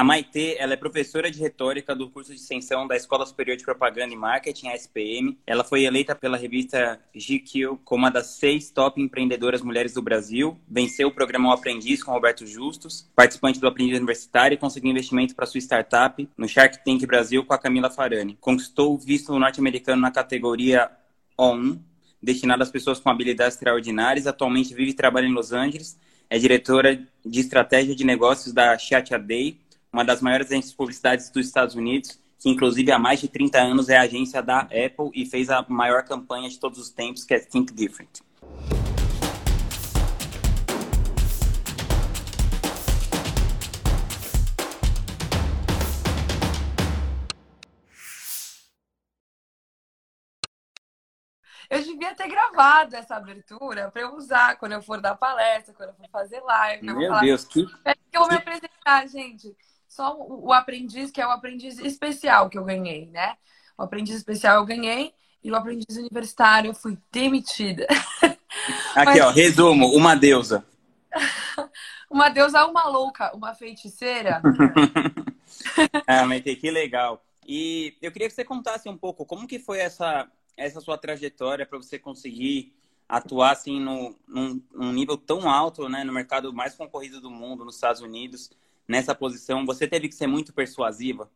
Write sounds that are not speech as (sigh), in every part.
A Maitê, ela é professora de retórica do curso de extensão da Escola Superior de Propaganda e Marketing, a SPM. Ela foi eleita pela revista GQ como uma das seis top empreendedoras mulheres do Brasil. Venceu o programa O Aprendiz com Roberto Justus, participante do Aprendiz Universitário e conseguiu investimento para sua startup no Shark Tank Brasil com a Camila Farani. Conquistou o visto norte-americano na categoria O1, destinado às pessoas com habilidades extraordinárias. Atualmente vive e trabalha em Los Angeles. É diretora de estratégia de negócios da Chat Day uma das maiores agências de publicidade dos Estados Unidos, que inclusive há mais de 30 anos é a agência da Apple e fez a maior campanha de todos os tempos, que é Think Different. Eu devia ter gravado essa abertura para eu usar quando eu for dar palestra, quando eu for fazer live. Meu Deus, que... É que eu vou me apresentar, gente só o, aprendiz, que é o aprendiz especial que eu ganhei, né? O aprendiz especial eu ganhei e o aprendiz universitário eu fui demitida. (laughs) Aqui, Mas... ó, resumo, uma deusa. (laughs) uma deusa, uma louca, uma feiticeira. (laughs) ah, mas que legal. E eu queria que você contasse um pouco como que foi essa, essa sua trajetória para você conseguir atuar assim no, num, num, nível tão alto, né, no mercado mais concorrido do mundo, nos Estados Unidos nessa posição, você teve que ser muito persuasiva?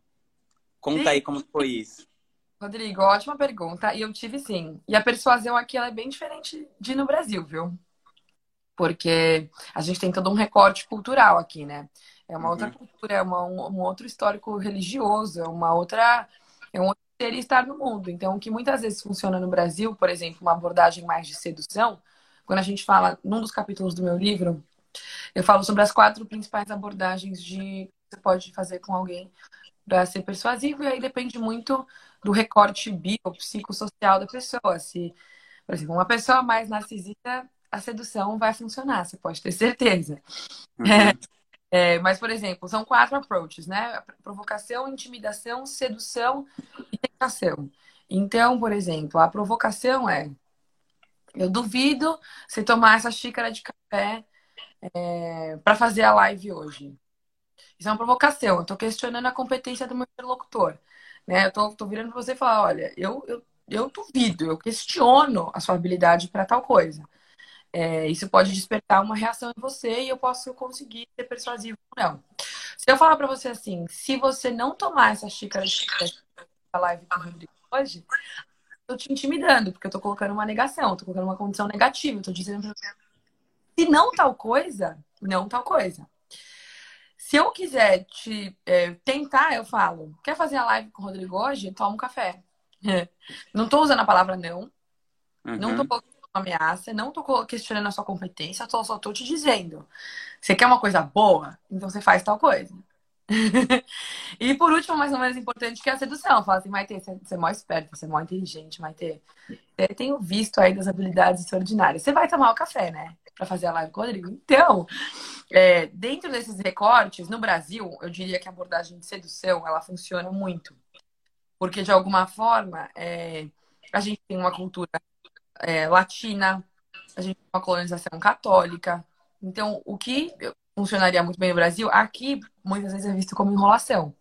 Conta sim. aí como foi isso. Rodrigo, ótima pergunta. E eu tive sim. E a persuasão aqui é bem diferente de no Brasil, viu? Porque a gente tem todo um recorte cultural aqui, né? É uma uhum. outra cultura, é uma, um, um, outro histórico religioso, é uma outra. É um outro ser estar no mundo. Então, o que muitas vezes funciona no Brasil, por exemplo, uma abordagem mais de sedução, quando a gente fala, num dos capítulos do meu livro, eu falo sobre as quatro principais abordagens de que você pode fazer com alguém para ser persuasivo, e aí depende muito do recorte biopsicossocial da pessoa. Se, por exemplo, uma pessoa mais narcisista, a sedução vai funcionar, você pode ter certeza. Uhum. (laughs) É, mas, por exemplo, são quatro approaches, né? Provocação, intimidação, sedução e tentação. Então, por exemplo, a provocação é: eu duvido você tomar essa xícara de café é, para fazer a live hoje. Isso é uma provocação. Eu estou questionando a competência do meu interlocutor. Né? Eu estou virando para você e falar, olha, eu, eu, eu duvido, eu questiono a sua habilidade para tal coisa. É, isso pode despertar uma reação em você e eu posso conseguir ser persuasivo ou não. Se eu falar para você assim, se você não tomar essa xícara de a live com o Rodrigo hoje, eu te intimidando, porque eu tô colocando uma negação, tô colocando uma condição negativa, tô dizendo pra se não tal coisa, não tal coisa. Se eu quiser te é, tentar, eu falo, quer fazer a live com o Rodrigo hoje? Toma um café. (laughs) Não tô usando a palavra não. Uhum. Não tô colocando uma ameaça, não tô questionando a sua competência, tô, só tô te dizendo. Você quer uma coisa boa? Então você faz tal coisa. (laughs) e por último, mais ou menos importante, que é a sedução. Fala assim, Maite, você é mó esperta, você é mó inteligente, Maite. Eu tenho visto aí das habilidades extraordinárias. Você vai tomar o café, né? Pra fazer a live com o Rodrigo. Então, é, dentro desses recortes, no Brasil, eu diria que a abordagem de sedução, ela funciona muito. Porque, de alguma forma, é, a gente tem uma cultura é, latina, a gente tem uma colonização católica. Então, o que funcionaria muito bem no Brasil, aqui muitas vezes é visto como enrolação.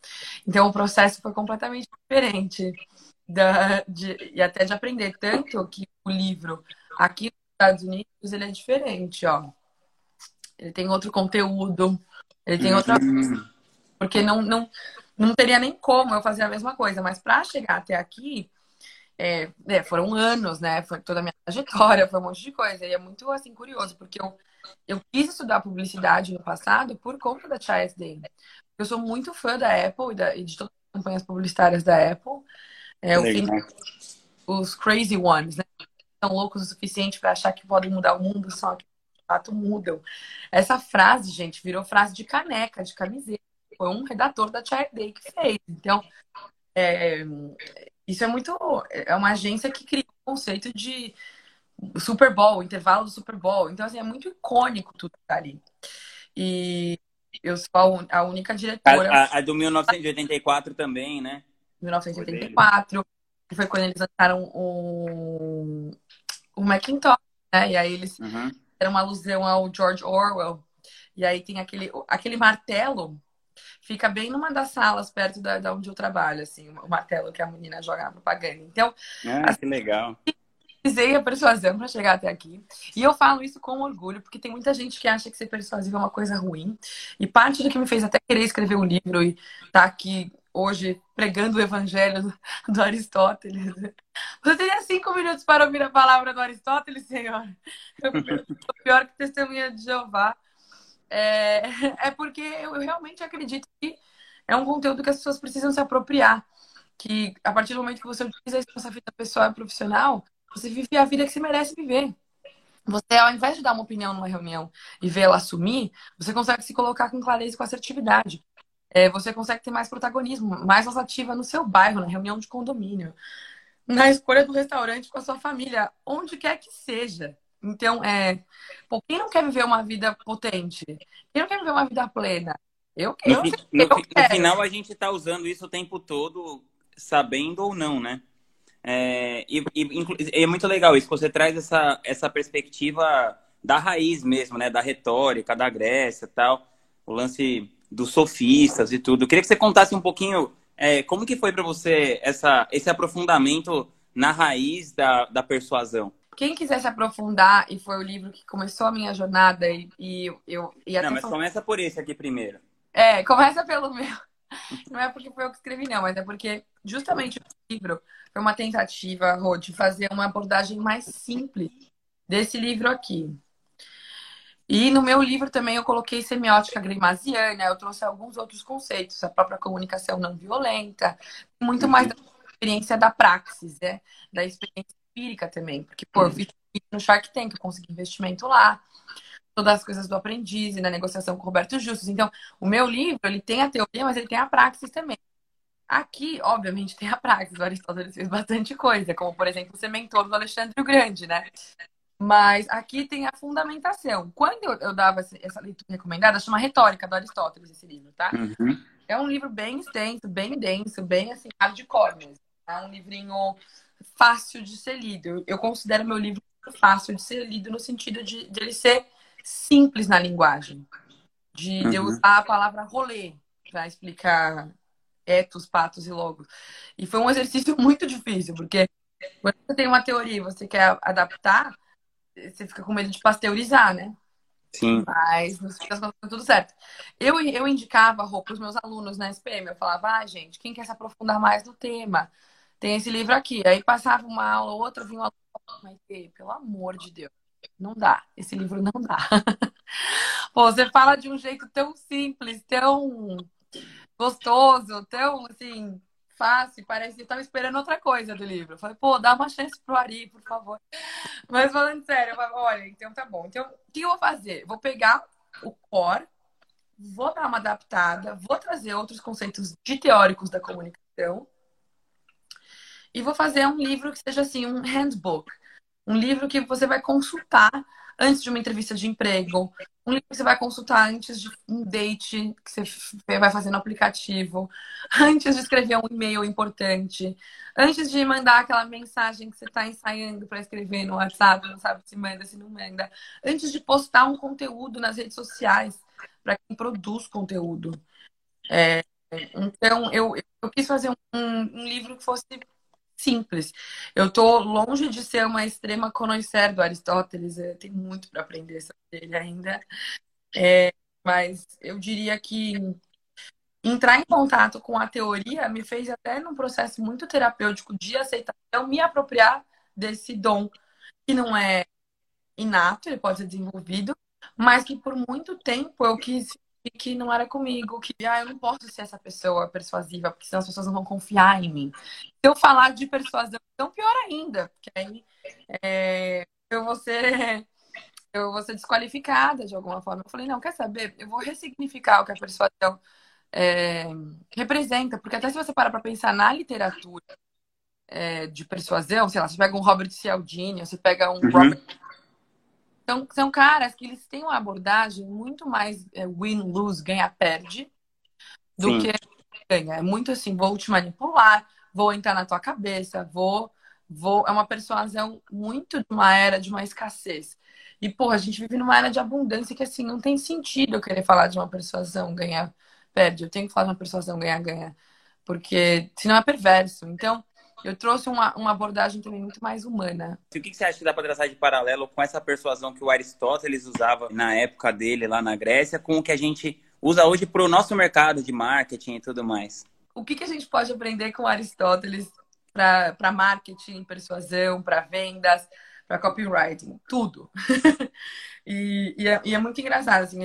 Então o processo foi completamente diferente da, de, e até de aprender tanto que o livro aqui nos Estados Unidos ele é diferente, ó. Ele tem outro conteúdo, ele tem outra uhum. porque não, não não teria nem como eu fazer a mesma coisa, mas para chegar até aqui é, é, foram anos, né? Foi toda a minha trajetória, foi um monte de coisa. E é muito assim curioso, porque eu eu quis estudar publicidade no passado por conta da Child's Day. Eu sou muito fã da Apple e, da, e de todas as campanhas publicitárias da Apple. É, eu fiz os crazy ones, né? São loucos o suficiente para achar que podem mudar o mundo, só que de fato mudam. Essa frase, gente, virou frase de caneca, de camiseta. Foi um redator da Child Day que fez. Então, é, isso é muito. É uma agência que cria o conceito de Super Bowl, o intervalo do Super Bowl. Então, assim, é muito icônico tudo que tá ali. E eu sou a, única diretora. A, a, a, do 1984 também, né? 1984, que foi quando eles lançaram o, o Macintosh, né? E aí eles uhum. uma alusão ao George Orwell. E aí tem aquele, aquele martelo Fica bem numa das salas perto da, da onde eu trabalho, assim, o martelo que a menina joga na propaganda. Então, ah, assim, que legal. Usei a persuasão para chegar até aqui. E eu falo isso com orgulho, porque tem muita gente que acha que ser persuasivo é uma coisa ruim. E parte do que me fez até querer escrever um livro e estar tá aqui hoje pregando o evangelho do, Aristóteles. Você teria cinco minutos para ouvir a palavra do Aristóteles, Senhor? Eu, pior que testemunha de Jeová. É, é porque eu realmente acredito que é um conteúdo que as pessoas precisam se apropriar. Que a partir do momento que você utiliza isso na sua vida pessoal e profissional, você vive a vida que você merece viver. Você, ao invés de dar uma opinião numa reunião e vê-la assumir, você consegue se colocar com clareza e com assertividade é, você consegue ter mais protagonismo, mais ativa no seu bairro, na reunião de condomínio, na escolha do restaurante com a sua família, onde quer que seja. Então, é, pô, quem não quer viver uma vida potente? Quem não quer viver uma vida plena? Eu, eu, no, eu, no, no final, a gente está usando isso o tempo todo, sabendo ou não, né? É, e, e, é muito legal isso, você traz essa, essa perspectiva da raiz mesmo, né? Da retórica, da Grécia tal. O lance dos sofistas e tudo. Eu queria que você contasse um pouquinho é, como que foi para você essa, esse aprofundamento na raiz da, da persuasão. Quem quiser se aprofundar, e foi o livro que começou a minha jornada, e, e eu. E não, mas começa por esse aqui primeiro. É, começa pelo meu. (laughs) Não é porque foi eu que escrevi, não, mas é porque justamente o livro foi uma tentativa, Rô, de fazer uma abordagem mais simples desse livro aqui. E no meu livro também eu coloquei semiótica grimasiana, eu trouxe alguns outros conceitos, a própria comunicação não violenta, muito mais da experiência da praxis, né? Da experiência empírica também, porque, pô, eu vi no Shark Tank, eu consegui investimento lá, todas as coisas do aprendiz e na negociação com o Roberto Justus. Então, o meu livro, ele tem a teoria, mas ele tem a praxis também. Aqui, obviamente, tem a praxis. O Aristóteles fez bastante coisa, como, por exemplo, ser mentor do Alexandre o Grande, né? Mas aqui tem a fundamentação. Quando eu, eu dava essa leitura recomendada, chama Retórica do Aristóteles, esse livro, tá? Uhum. É um livro bem extenso, bem denso, bem assim, hardcore mesmo. É um livrinho fácil de ser lido. Eu considero meu livro fácil de ser lido no sentido de, de ele ser simples na linguagem. De, uhum. eu usar a palavra rolê para explicar etos, patos e logos. E foi um exercício (laughs) muito difícil, porque quando você tem uma teoria e você quer adaptar, você fica com medo de pasteurizar, né? Sim. Mas no fim das contas, tudo certo. Eu, eu indicava para os meus alunos na SPM, eu falava, ah, gente, quem quer se aprofundar mais no tema? Tem esse livro aqui. Aí passava uma aula ou outra, vinha um aluno, mas pelo amor de Deus, não dá. Esse livro não dá. (laughs) Pô, você fala de um jeito tão simples, tão gostoso, tão assim, fácil, parece que eu esperando outra coisa do livro. Eu falei, pô, dá uma chance pro Ari, por favor. Mas falando sério, eu falei, olha, então tá bom. Então, o que eu vou fazer? Vou pegar o core, vou dar uma adaptada, vou trazer outros conceitos de teóricos da comunicação e vou fazer um livro que seja assim, um handbook. Um livro que você vai consultar antes de uma entrevista de emprego, um livro que você vai consultar antes de um date que você vai fazer no aplicativo, (laughs) antes de escrever um e-mail importante, antes de mandar aquela mensagem que você está ensaiando para escrever no WhatsApp, não sabe se manda, se não manda, antes de postar um conteúdo nas redes sociais para quem produz conteúdo. É, então, eu, eu quis fazer um, um livro que fosse simples. Eu estou longe de ser uma extrema conhecer do Aristóteles, eu tenho muito para aprender sobre ele ainda. É, mas eu diria que entrar em contato com a teoria me fez até num processo muito terapêutico de aceitação me apropriar desse dom que não é inato, ele pode ser desenvolvido, mas que por muito tempo eu quis que não era comigo, que ah, eu não posso ser essa pessoa persuasiva, porque senão as pessoas não vão confiar em mim. Se eu falar de persuasão, então pior ainda, porque aí é, eu vou ser (laughs) eu vou ser desqualificada de alguma forma. Eu falei, não, quer saber? Eu vou ressignificar o que a persuasão é, representa, porque até se você parar para pensar na literatura é, de persuasão, sei lá, você pega um Robert Cialdini, você pega um uhum. Robert então, são caras que eles têm uma abordagem muito mais é, win-lose, ganha-perde, do Sim. que ganha. É muito assim, vou te manipular, vou entrar na tua cabeça, vou, vou. É uma persuasão muito de uma era de uma escassez. E, pô, a gente vive numa era de abundância que, assim, não tem sentido eu querer falar de uma persuasão ganhar perde. Eu tenho que falar de uma persuasão ganha-ganha. Porque senão é perverso. Então, eu trouxe uma, uma abordagem também muito mais humana. E o que você acha que dá para traçar de paralelo com essa persuasão que o Aristóteles usava na época dele lá na Grécia, com o que a gente usa hoje para o nosso mercado de marketing e tudo mais? O que, que a gente pode aprender com Aristóteles para marketing, persuasão, para vendas, para copywriting? Tudo. (laughs) e, e, é, e, é, muito engraçado. Assim,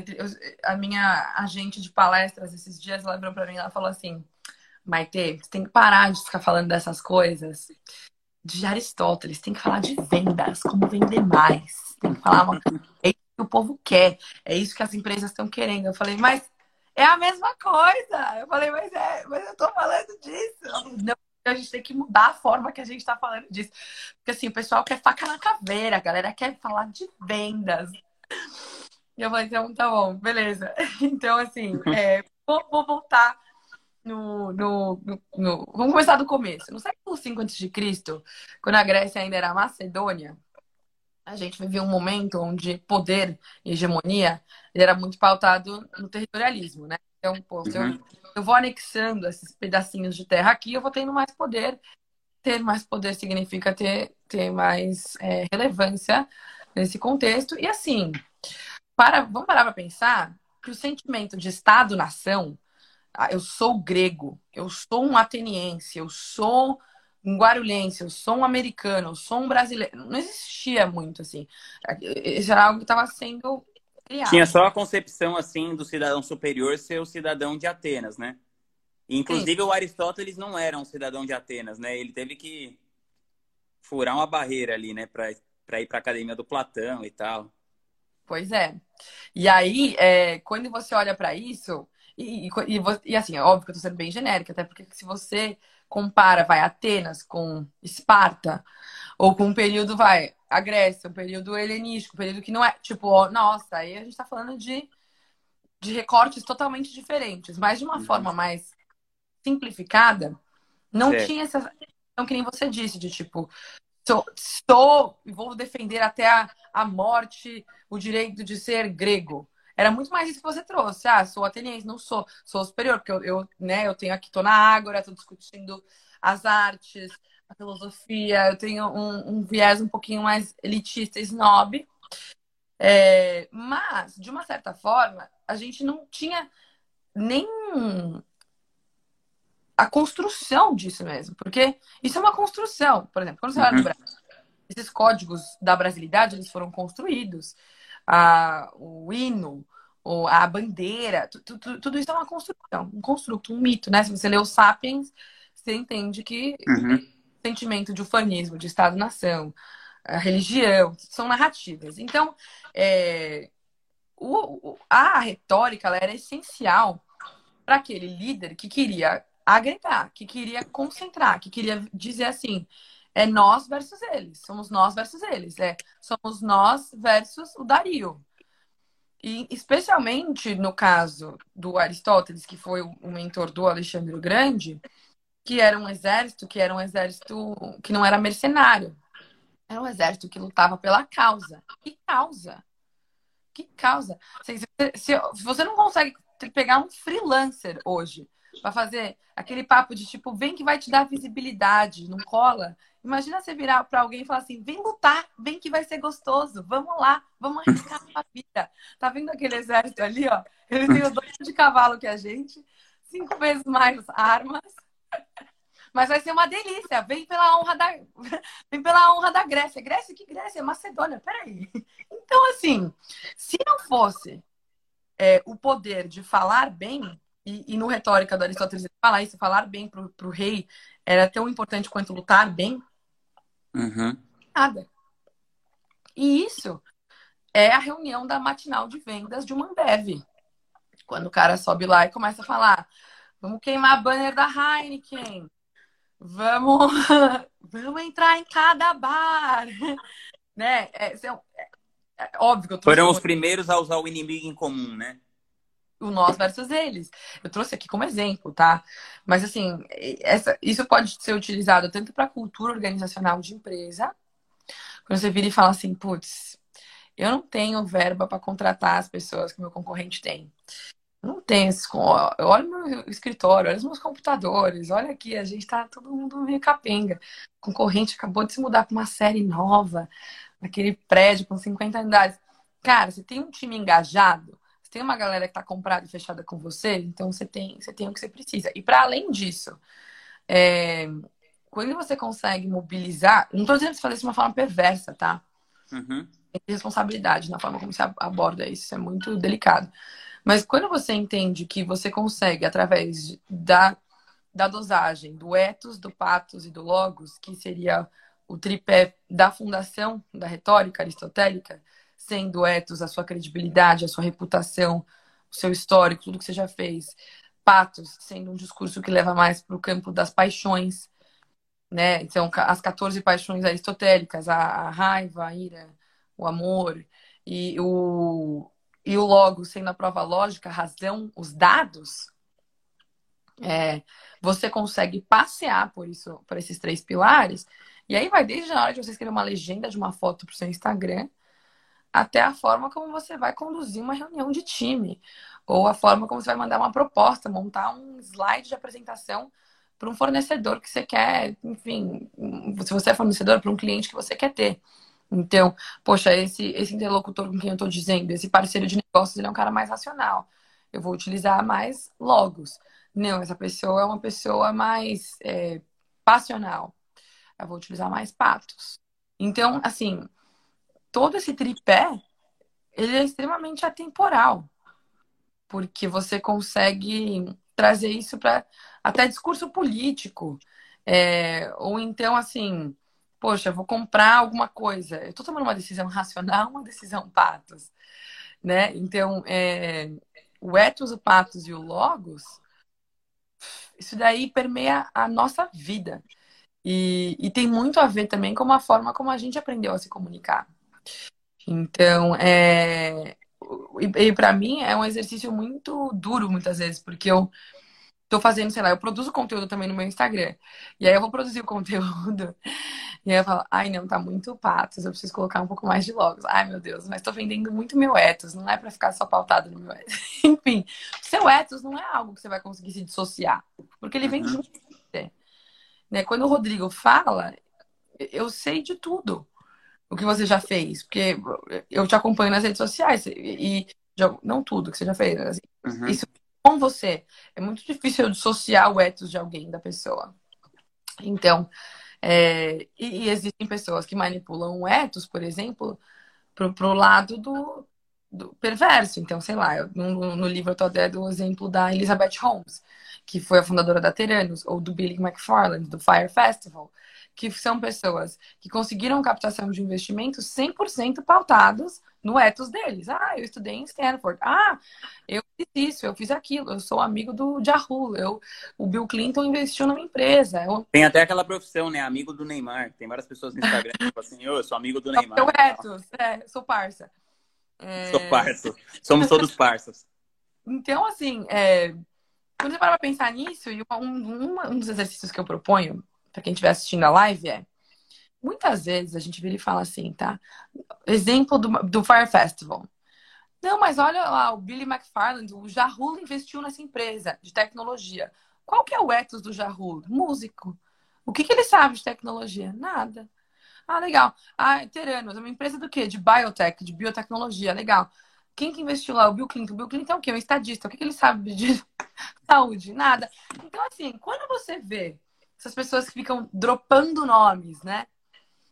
a minha agente de palestras esses dias, ela virou para mim e falou assim Maite, você tem que parar de ficar falando dessas coisas de Aristóteles, tem que falar de vendas, como vender mais. Tem que falar uma... é isso que o povo quer, é isso que as empresas estão querendo. Eu falei, mas é a mesma coisa. Eu falei, mas é, mas eu tô falando disso. Não, a gente tem que mudar a forma que a gente tá falando disso. Porque assim, o pessoal quer faca na caveira, a galera quer falar de vendas. E eu falei, então tá bom, beleza. (laughs) Então, assim, é, vou, vou voltar no, no, no, no, Vamos começar do começo. No século V a.C., quando a Grécia ainda era Macedônia, a gente vivia um momento onde poder e hegemonia era muito pautado no territorialismo, né? Então, pô, se eu, uhum. eu vou anexando esses pedacinhos de terra aqui, eu vou tendo mais poder. Ter mais poder significa ter, ter mais é, relevância nesse contexto. E assim, para, vamos parar para pensar que o sentimento de Estado-nação eu sou grego, eu sou um ateniense, eu sou um guarulhense, eu sou um americano, eu sou um brasileiro. Não existia muito assim. Isso era algo que estava sendo criado. Tinha só a concepção assim do cidadão superior ser o cidadão de Atenas, né? Inclusive Sim. o Aristóteles não era um cidadão de Atenas, né? Ele teve que furar uma barreira ali, né, para ir para a academia do Platão e tal. Pois é. E aí, é, quando você olha para isso, e, e, e, assim, é óbvio que eu tô sendo bem genérica, até porque se você compara, vai, Atenas com Esparta, ou com um período, vai, a Grécia, um período helenístico, um período que não é, tipo, ó, nossa, aí a gente tá falando de, de recortes totalmente diferentes, mas de uma uhum. forma mais simplificada, não certo. tinha essa então que nem você disse, de tipo, sou, estou e vou defender até a, a morte o direito de ser grego. Era muito mais isso que você trouxe. Ah, sou ateniense, não sou. Sou superior, porque eu, eu, né, eu tenho aqui, tô na Ágora, tô discutindo as artes, a filosofia. Eu tenho um, um viés um pouquinho mais elitista, snob. É, mas, de uma certa forma, a gente não tinha nem a construção disso mesmo. Porque isso é uma construção. Por exemplo, quando você vai no uhum. Brasil, esses códigos da brasilidade, eles foram construídos a, o hino, ou a bandeira, tu, tu, tudo isso é uma construção, um construto, um mito, né? Se você lê o Sapiens, você entende que uhum. o sentimento de ufanismo, de Estado-nação, a religião, são narrativas. Então, é, o, a retórica ela era essencial para aquele líder que queria agregar, que queria concentrar, que queria dizer assim: é nós versus eles. Somos nós versus eles. É, somos nós versus o Dario. E especialmente no caso do Aristóteles, que foi o mentor do Alexandre o Grande, que era um exército, que era um exército que não era mercenário. Era um exército que lutava pela causa. Que causa? Que causa? Se, se, se você não consegue pegar um freelancer hoje para fazer aquele papo de tipo, vem que vai te dar visibilidade, não cola. Imagina você virar para alguém e falar assim: vem lutar, vem que vai ser gostoso, vamos lá, vamos arriscar a vida. Tá vendo aquele exército ali, ó? Ele tem o dobro de cavalo que a gente, cinco vezes mais armas. (laughs) Mas vai ser uma delícia. Vem pela honra da, (laughs) vem pela honra da Grécia. Grécia? Que Grécia? Macedônia. Peraí. Então, assim, se não fosse é, o poder de falar bem, e, e no retórica do Aristóteles falar isso, falar bem pro, pro rei era tão importante quanto lutar bem, Uhum. Nada. E isso é a reunião da matinal de vendas de uma Ambev. Quando o cara sobe lá e começa a falar: vamos queimar banner da Heineken, vamos, (laughs) vamos entrar em cada bar. (laughs) né? É, é, é, óbvio que eu Foram os primeiros a usar o inimigo em comum, né? O nós versus eles. Eu trouxe aqui como exemplo, tá? Mas assim, essa, isso pode ser utilizado tanto para cultura organizacional de empresa, quando você vira e fala assim, putz, eu não tenho verba para contratar as pessoas que meu concorrente tem. Não tem esse. Olha o meu escritório, olha os meus computadores, olha aqui, a gente tá todo mundo meio capenga. O concorrente acabou de se mudar para uma série nova, naquele prédio com 50 andares. Cara, você tem um time engajado, tem uma galera que tá comprada e fechada com você, então você tem, você tem o que você precisa. E para além disso, é, quando você consegue mobilizar, não estou dizendo que você fazer isso de uma forma perversa, tá? Uhum. Tem responsabilidade na forma como você aborda isso, isso é muito delicado. Mas quando você entende que você consegue, através da, da dosagem do ethos, do patos e do logos, que seria o tripé da fundação da retórica aristotélica, sendo ethos a sua credibilidade, a sua reputação, o seu histórico, tudo que você já fez, patos sendo um discurso que leva mais para o campo das paixões, né? Então, as 14 paixões aristotélicas, a, a raiva, a ira, o amor e o, e o logo sendo a prova lógica, a razão, os dados, é, você consegue passear por isso, por esses três pilares. E aí vai desde a hora de você escrever uma legenda de uma foto para o seu Instagram, até a forma como você vai conduzir uma reunião de time, ou a forma como você vai mandar uma proposta, montar um slide de apresentação para um fornecedor que você quer, enfim, se você é fornecedor para um cliente que você quer ter. Então, poxa, esse, esse interlocutor com quem eu estou dizendo, esse parceiro de negócios, ele é um cara mais racional. Eu vou utilizar mais logos. Não, essa pessoa é uma pessoa mais é, passional. Eu vou utilizar mais patos. Então, assim, todo esse tripé, ele é extremamente atemporal. Porque você consegue trazer isso para até discurso político. É, ou então, assim, poxa, vou comprar alguma coisa. Eu estou tomando uma decisão (laughs) racional, uma decisão patos, né? Então, é, o ethos, o patos e o logos, isso daí permeia a nossa vida. E, e tem muito a ver também com a forma como a gente aprendeu a se comunicar. Então, é, e, e para mim é um exercício muito duro muitas vezes, porque eu tô fazendo, sei lá, eu produzo conteúdo também no meu Instagram. E aí eu vou produzir o (laughs) conteúdo. E aí eu falo, ai não, tá muito patos, eu preciso colocar um pouco mais de logos. Ai meu Deus, mas tô vendendo muito meu ethos, não é para ficar só pautado no meu ethos. (laughs) Enfim, seu ethos não é algo que você vai conseguir se dissociar, porque ele vem uhum. junto com você. Né? Quando o Rodrigo fala, eu sei de tudo o que você já fez, porque eu te acompanho nas redes sociais e, e não tudo que você já fez. Assim, uhum. Isso com você. É muito difícil eu dissociar o ethos de alguém, da pessoa. Então, é, e, e, existem pessoas que manipulam o ethos, por exemplo, pro, pro lado do, do perverso. Então, sei lá, eu, no, no, livro eu tô até do exemplo da Elizabeth Holmes, que foi a fundadora da Teranos, ou do Billy McFarland, do Fire Festival que são pessoas que conseguiram captação de investimentos 100% pautados no ethos deles. Ah, eu estudei em Stanford. Ah, eu fiz isso, eu fiz aquilo. Eu sou amigo do Yahoo. Eu, o Bill Clinton investiu numa empresa. Eu... Tem até aquela profissão, né? Amigo do Neymar. Tem várias pessoas no Instagram que falam assim, eu sou amigo do Neymar. Eu ethos, é, sou parça. É... Sou parça. Somos todos parças. então, assim, é... quando você para pra pensar nisso, e um, um, um dos exercícios que eu proponho para quem estiver assistindo a live é muitas vezes a gente vira e fala assim, tá? Exemplo do, do Fire Festival. Não, mas olha lá, o Billy McFarland, o Jahul investiu nessa empresa de tecnologia. Qual que é o ethos do Jahul? Músico. O que, que ele sabe de tecnologia? Nada. Ah, legal. Ah, Teranos, é uma empresa do quê? De biotech, de biotecnologia. Legal. Quem que investiu lá? O Bill Clinton. O Bill Clinton é o quê? Um estadista. O que, que ele sabe de (laughs) saúde? Nada. Então, assim, quando você vê essas pessoas que ficam dropando nomes, né?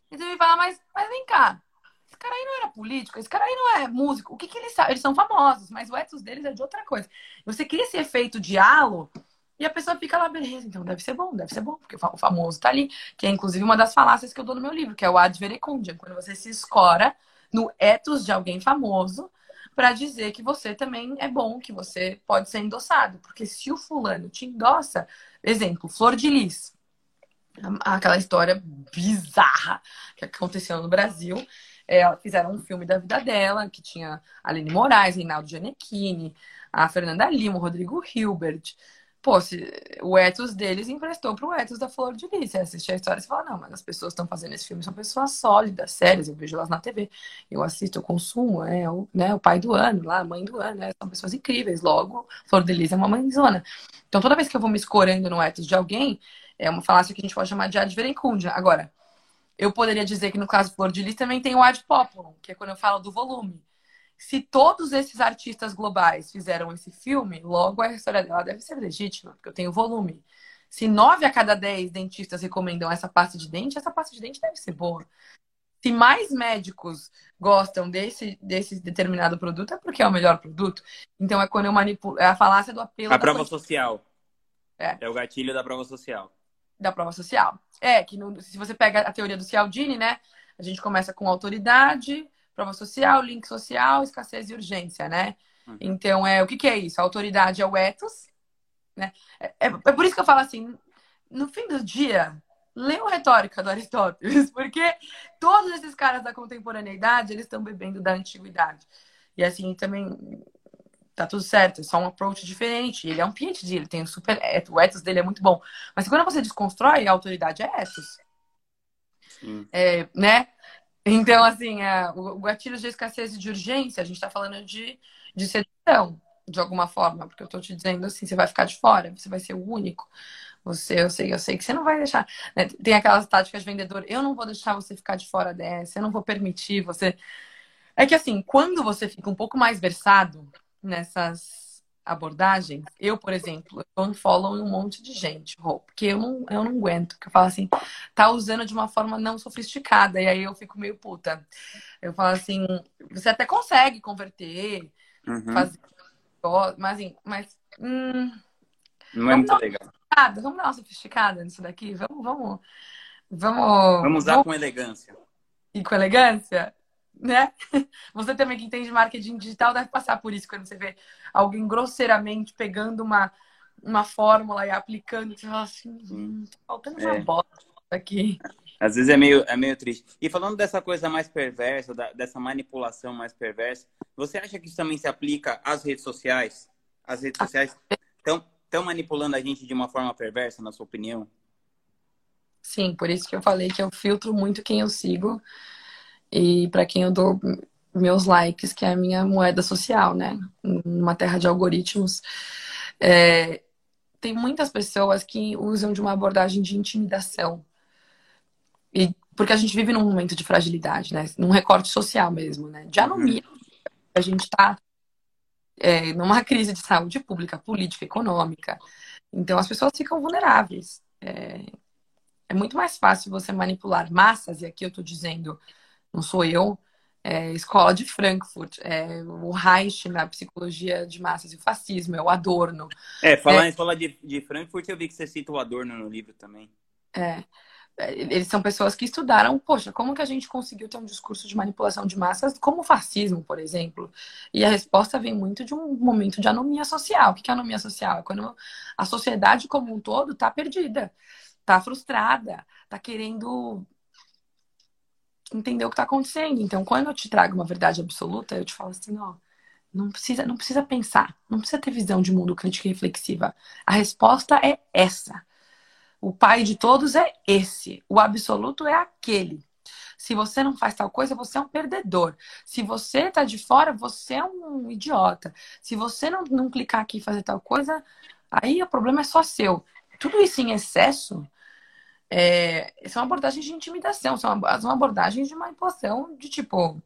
E você me fala, mas, mas vem cá, esse cara aí não era político, esse cara aí não é músico. O que, que eles sabem? Eles são famosos, mas o ethos deles é de outra coisa. Você cria esse efeito halo e a pessoa fica lá, beleza, então deve ser bom, deve ser bom, porque o famoso tá ali, que é inclusive uma das falácias que eu dou no meu livro, que é o ad verecundiam, quando você se escora no ethos de alguém famoso para dizer que você também é bom, que você pode ser endossado. Porque se o fulano te endossa, exemplo, Flor de Lis, aquela história bizarra que aconteceu no Brasil. É, fizeram um filme da vida dela, que tinha Aline Moraes, Reinaldo Gianecchini, a Fernanda Lima, o Rodrigo Hilbert. pô, se, o ethos deles emprestou pro ethos da Flor de Lis. Você assiste a história e fala, não, mas as pessoas estão fazendo esse filme são pessoas sólidas, sérias, eu vejo elas na TV, eu assisto, eu consumo, é o, né, o pai do ano, lá, a mãe do ano, né, são pessoas incríveis. Logo, Flor de Lis é uma mãezona. Então, toda vez que eu vou me escorando no ethos de alguém, é uma falácia que a gente pode chamar de adverencúndia. Agora, eu poderia dizer que no caso Flor de Lis também tem o ad populum, que é quando eu falo do volume. Se todos esses artistas globais fizeram esse filme, logo a história dela deve ser legítima, porque eu tenho volume. Se nove a cada dez dentistas recomendam essa pasta de dente, essa pasta de dente deve ser boa. Se mais médicos gostam desse, desse determinado produto, é porque é o melhor produto. Então é quando eu manipulo. É a falácia do apelo. A prova social. É. é o gatilho da prova social. Da prova social. É, que no, se você pega a teoria do Cialdini, né? A gente começa com autoridade, prova social, link social, escassez e urgência, né? Uhum. Então, é, o que, que é isso? A autoridade é o ethos, né? É, é, é, por isso que eu falo assim, no fim do dia, o Retórica do Aristóteles, (laughs) porque todos esses caras da contemporaneidade, eles estão bebendo da antiguidade. E assim, também tá tudo certo, é só um approach diferente. Ele é um PhD, ele tem um super ethos, o ethos dele é muito bom. Mas quando você desconstrói, a autoridade é ethos. É, né? Então, assim, é, o, gatilho de escassez e de urgência, a gente está falando de, de sedução, de alguma forma, porque eu estou te dizendo assim, você vai ficar de fora, você vai ser o único. Você, eu sei, eu sei que você não vai deixar. Né? Tem aquelas táticas de vendedor, eu não vou deixar você ficar de fora dessa, eu não vou permitir você. É que assim, quando você fica um pouco mais versado nessas abordagens, eu, por exemplo, eu unfollow um monte de gente, porque eu não, eu não aguento, que eu falo assim, tá usando de uma forma não sofisticada, e aí eu fico meio puta. Eu falo assim, você até consegue converter, uhum. fazer, mas assim, mas. Hum, não é muito legal. Vamos dar uma sofisticada nisso daqui? Vamos, vamos. Vamos, vamos usar vamos... com elegância. E com elegância? Né? (laughs) Você também que entende marketing digital deve passar por isso quando você vê alguém grosseiramente pegando uma, uma fórmula e aplicando, você fala assim, hum, tá faltando uma é. bosta aqui. Às vezes é meio, é meio triste. E falando dessa coisa mais perversa, da, dessa manipulação mais perversa, você acha que isso também se aplica às redes sociais? As redes sociais estão manipulando a gente de uma forma perversa, na sua opinião? Sim, por isso que eu falei que eu filtro muito quem eu sigo e para quem eu dou meus likes, que é a minha moeda social, né? Numa terra de algoritmos. É, tem muitas pessoas que usam de uma abordagem de intimidação. E, porque a gente vive num momento de fragilidade, né? Num recorte social mesmo, né? De anomia. Uhum. A gente está é, numa crise de saúde pública, política, econômica. Então as pessoas ficam vulneráveis. É, é muito mais fácil você manipular massas, e aqui eu estou dizendo não sou eu, é, escola de Frankfurt, é, o Reich na psicologia de massas e o fascismo, é o Adorno. É, falar é, em escola de, de Frankfurt, eu vi que você cita o Adorno no livro também. É, é, eles são pessoas que estudaram, poxa, como que a gente conseguiu ter um discurso de manipulação de massas como o fascismo, por exemplo? E a resposta vem muito de um momento de anomia social. O que é anomia social? É quando a sociedade como um todo está perdida, está frustrada, está querendo entender o que está acontecendo. Então, quando eu te trago uma verdade absoluta, eu te falo assim, ó, não precisa, não precisa pensar, não precisa ter visão de mundo crítica e reflexiva. A resposta é essa. O pai de todos é esse. O absoluto é aquele. Se você não faz tal coisa, você é um perdedor. Se você tá de fora, você é um idiota. Se você não, não clicar aqui e fazer tal coisa, aí o problema é só seu. Tudo isso em excesso é, são abordagens de intimidação, são, são abordagens de manipulação de tipo.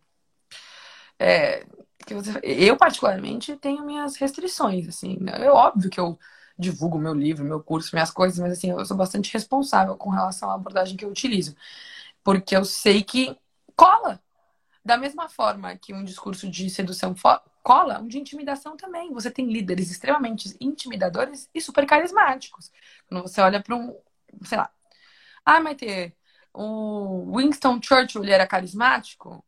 É, que você, eu, particularmente, tenho minhas restrições, assim. Né? É óbvio que eu divulgo meu livro, meu curso, minhas coisas, mas assim, eu sou bastante responsável com relação à abordagem que eu utilizo. Porque eu sei que cola. Da mesma forma que um discurso de sedução cola, um de intimidação também. Você tem líderes extremamente intimidadores e super carismáticos. Quando você olha para um, sei lá, ah, Maite, o Winston Churchill ele era carismático?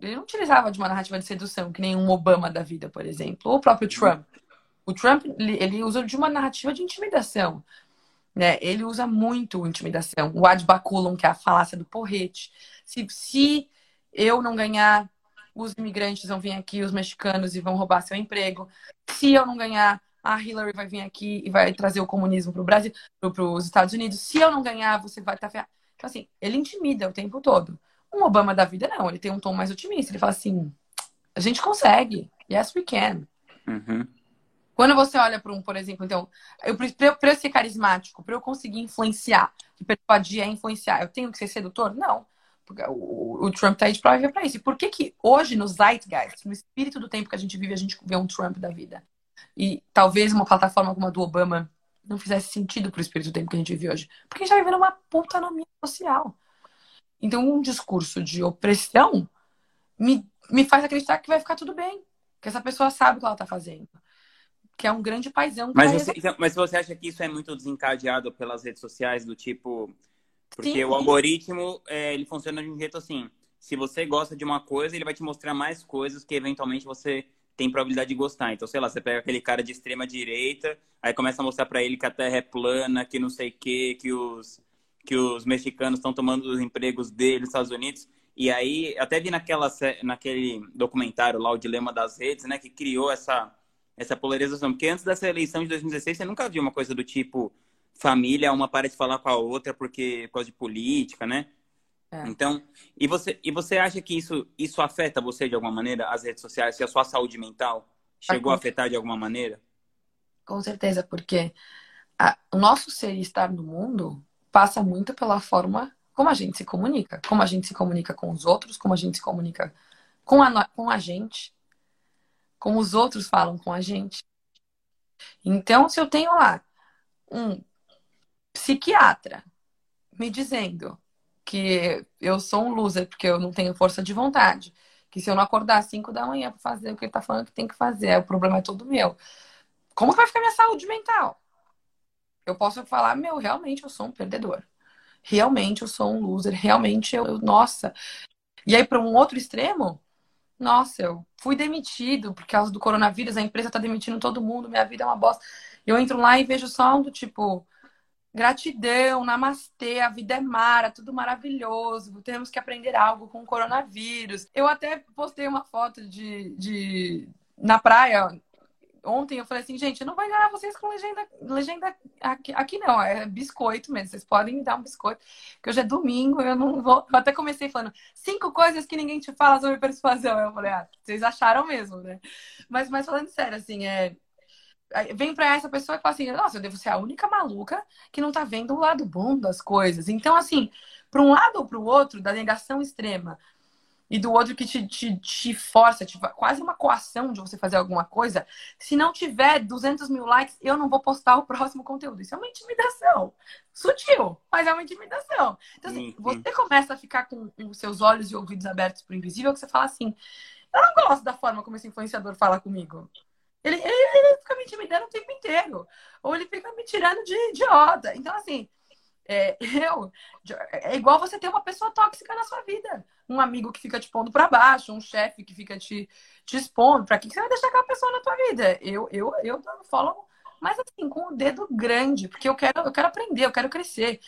Ele não utilizava de uma narrativa de sedução, que nem um Obama da vida, por exemplo. Ou o próprio Trump. O Trump, ele usa de uma narrativa de intimidação. Né? Ele usa muito intimidação. O ad baculum, que é a falácia do porrete. Se, se eu não ganhar, os imigrantes vão vir aqui, os mexicanos, e vão roubar seu emprego. Se eu não ganhar, a Hillary vai vir aqui e vai trazer o comunismo para o Brasil, para os Estados Unidos. Se eu não ganhar, você vai estar tá ferrado. Então, assim, ele intimida o tempo todo. Um Obama da vida, não. Ele tem um tom mais otimista. Ele fala assim: a gente consegue. Yes, we can. Uhum. Quando você olha para um, por exemplo, então, para eu ser carismático, para eu conseguir influenciar, que persuadir é influenciar, eu tenho que ser sedutor? Não. O, o Trump está aí de prova para isso. E por que que hoje, no zeitgeist, no espírito do tempo que a gente vive, a gente vê um Trump da vida? E talvez uma plataforma como a do Obama não fizesse sentido para o espírito do tempo que a gente vive hoje. Porque a gente está vivendo uma autonomia social. Então, um discurso de opressão me, me faz acreditar que vai ficar tudo bem. Que essa pessoa sabe o que ela está fazendo. Que é um grande paizão. Mas você, então, mas você acha que isso é muito desencadeado pelas redes sociais, do tipo. Porque Sim. o algoritmo, é, ele funciona de um jeito assim. Se você gosta de uma coisa, ele vai te mostrar mais coisas que eventualmente você tem probabilidade de gostar. Então, sei lá, você pega aquele cara de extrema direita, aí começa a mostrar para ele que a Terra é plana, que não sei o quê, que os que os mexicanos estão tomando os empregos deles nos Estados Unidos. E aí, até vi naquela, naquele documentário lá, O Dilema das Redes, né, que criou essa, essa polarização. Porque antes dessa eleição de 2016, você nunca viu uma coisa do tipo família, uma para de falar com a outra porque por causa de política, né? É. Então, e você, e você acha que isso, isso afeta você de alguma maneira, as redes sociais, se a sua saúde mental chegou a afetar de alguma maneira? Com certeza, porque a, o nosso ser e estar no mundo passa muito pela forma como a gente se comunica, como a gente se comunica com os outros, como a gente se comunica com a, com a gente, como os outros falam com a gente. Então, se eu tenho lá um psiquiatra me dizendo que eu sou um loser porque eu não tenho força de vontade. Que se eu não acordar às 5 da manhã para fazer o que ele tá falando que tem que fazer, o problema é todo meu. Como que vai ficar minha saúde mental? Eu posso falar, meu, realmente eu sou um perdedor. Realmente eu sou um loser. Realmente eu, eu nossa. E aí, para um outro extremo, nossa, eu fui demitido por causa do coronavírus, a empresa tá demitindo todo mundo, minha vida é uma bosta. Eu entro lá e vejo só um do tipo, Gratidão, namastê, a vida é mara, tudo maravilhoso. Temos que aprender algo com o coronavírus. Eu até postei uma foto de, de na praia ontem. Eu falei assim, gente, não vou enganar vocês com legenda, legenda aqui, aqui não, é biscoito mesmo. Vocês podem me dar um biscoito, que hoje é domingo. Eu não vou. Eu até comecei falando cinco coisas que ninguém te fala sobre persuasão. Eu falei, ah, vocês acharam mesmo, né? Mas, mas falando sério, assim, é vem para essa pessoa e fala assim: nossa, eu devo ser a única maluca que não tá vendo o lado bom das coisas. Então, assim, para um lado ou para o outro, da negação extrema, e do outro que te, te, te força, te, quase uma coação de você fazer alguma coisa, se não tiver 200 mil likes, eu não vou postar o próximo conteúdo. Isso é uma intimidação. Sutil, mas é uma intimidação. Então, assim, você começa a ficar com os seus olhos e ouvidos abertos para o invisível, que você fala assim: eu não gosto da forma como esse influenciador fala comigo. Ele, ele, ele, fica me intimidando o tempo inteiro. Ou ele fica me tirando de idiota. Então, assim, é, (laughs) eu, é igual você ter uma pessoa tóxica na sua vida. Um amigo que fica te pondo para baixo, um chefe que fica te, te expondo. Pra que você vai deixar aquela pessoa na tua vida? Eu, eu, eu falo, mas assim, com o dedo grande, porque eu quero, eu quero aprender, eu quero crescer.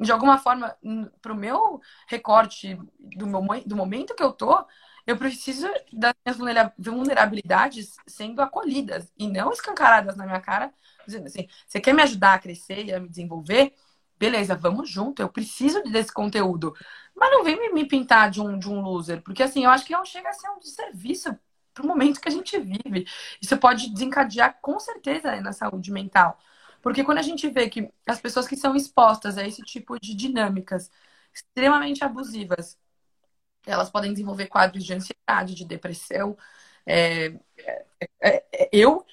De alguma forma, pro meu recorte do, meu, do momento que eu tô, eu preciso das minhas vulnerabilidades sendo acolhidas e não escancaradas na minha cara, dizendo assim: você quer me ajudar a crescer e a me desenvolver? Beleza, vamos junto, eu preciso desse conteúdo. Mas não vem me pintar de um, de um loser, porque assim, eu acho que não chega a ser um desserviço para o momento que a gente vive. Isso pode desencadear com certeza na saúde mental. Porque quando a gente vê que as pessoas que são expostas a esse tipo de dinâmicas extremamente abusivas elas podem desenvolver quadros de ansiedade, de depressão. É, é, é, é eu